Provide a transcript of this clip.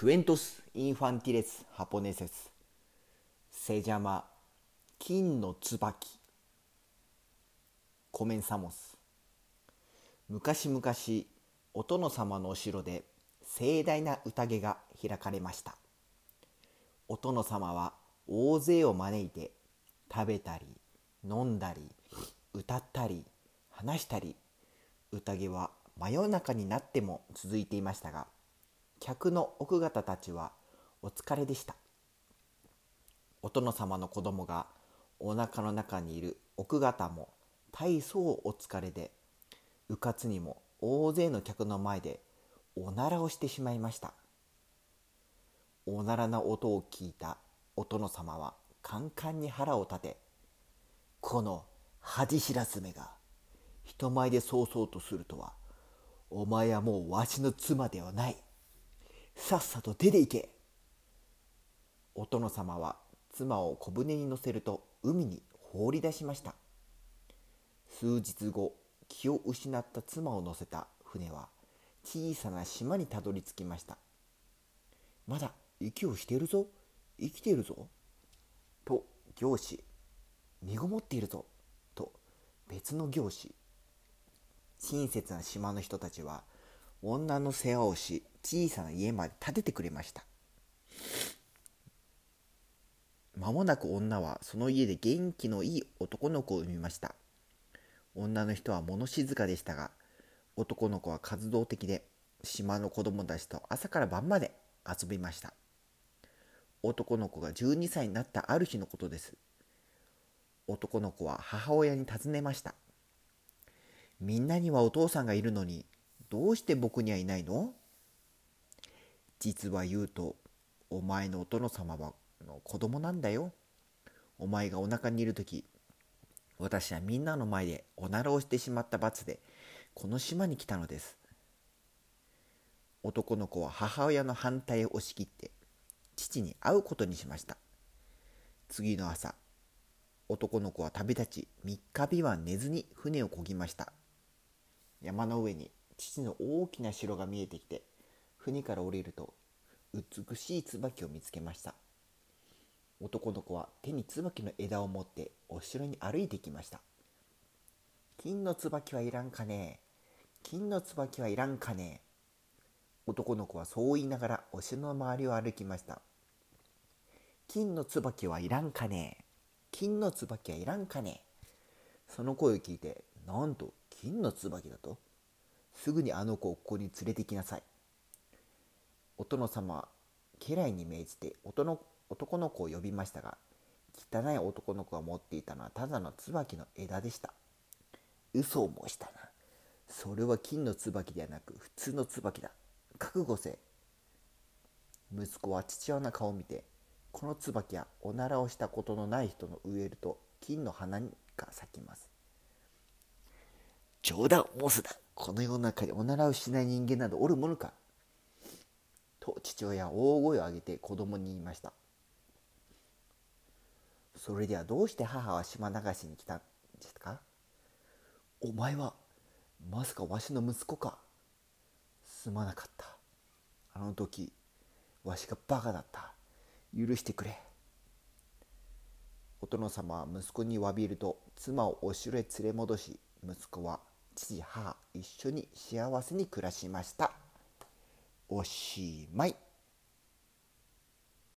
クエントス・インファンティレス・ハポネセスセジャマ金の椿コメンサモス昔々お殿様のお城で盛大な宴が開かれましたお殿様は大勢を招いて食べたり飲んだり歌ったり話したり宴は真夜中になっても続いていましたが客の奥方たちはお疲れでした。お殿様の子供がお腹の中にいる奥方も大層お疲れでうかつにも大勢の客の前でおならをしてしまいました。おならの音を聞いたお殿様はカンカンに腹を立てこの恥知らずめが人前でそうそうとするとはお前はもうわしの妻ではない。さっさと出て行け。お殿様は妻を小舟に乗せると海に放り出しました。数日後気を失った妻を乗せた船は小さな島にたどり着きました。まだ息をしているぞ。生きているぞ。と行司身ごもっているぞ。と別の行司親切な島の人たちは女の世話をし小さな家まで建ててくれました。間もなく女はその家で元気のいい男の子を産みました。女の人は物静かでしたが男の子は活動的で島の子供たちと朝から晩まで遊びました。男の子が12歳になったある日のことです。男の子は母親に尋ねました。みんなにはお父さんがいるのにどうして僕にはいないの？実は言うとお前のお殿様はの子供なんだよ。お前がお腹にいる時私はみんなの前でおならをしてしまった罰でこの島に来たのです。男の子は母親の反対を押し切って父に会うことにしました。次の朝男の子は旅立ち3日日は寝ずに船を漕ぎました。山の上に父の大きな城が見えてきて船から降りると美しい椿を見つけました。男の子は手に椿の枝を持ってお城に歩いてきました。金の椿はいらんかね？金の椿はいらんかね？男の子はそう言いながらお城の周りを歩きました。金の椿はいらんかね？金の椿はいらんかね？その声を聞いてなんと金の椿だと？すぐにあの子をここに連れてきなさい。お殿様は家来に命じて男の子を呼びましたが汚い男の子が持っていたのはただの椿の枝でした。嘘を申したな。それは金の椿ではなく普通の椿だ。覚悟せ。息子は父親の顔を見てこの椿はおならをしたことのない人の植えると金の花が咲きます。冗談を申すな。この世の中におならをしない人間などおるものか？と父親は大声を上げて子供に言いました。それではどうして母は島流しに来たんですか？お前はまさかわしの息子か？すまなかった。あの時わしがバカだった。許してくれ。お殿様は息子に詫びると妻をお城へ連れ戻し息子は父母一緒に幸せに暮らしました。おしまい。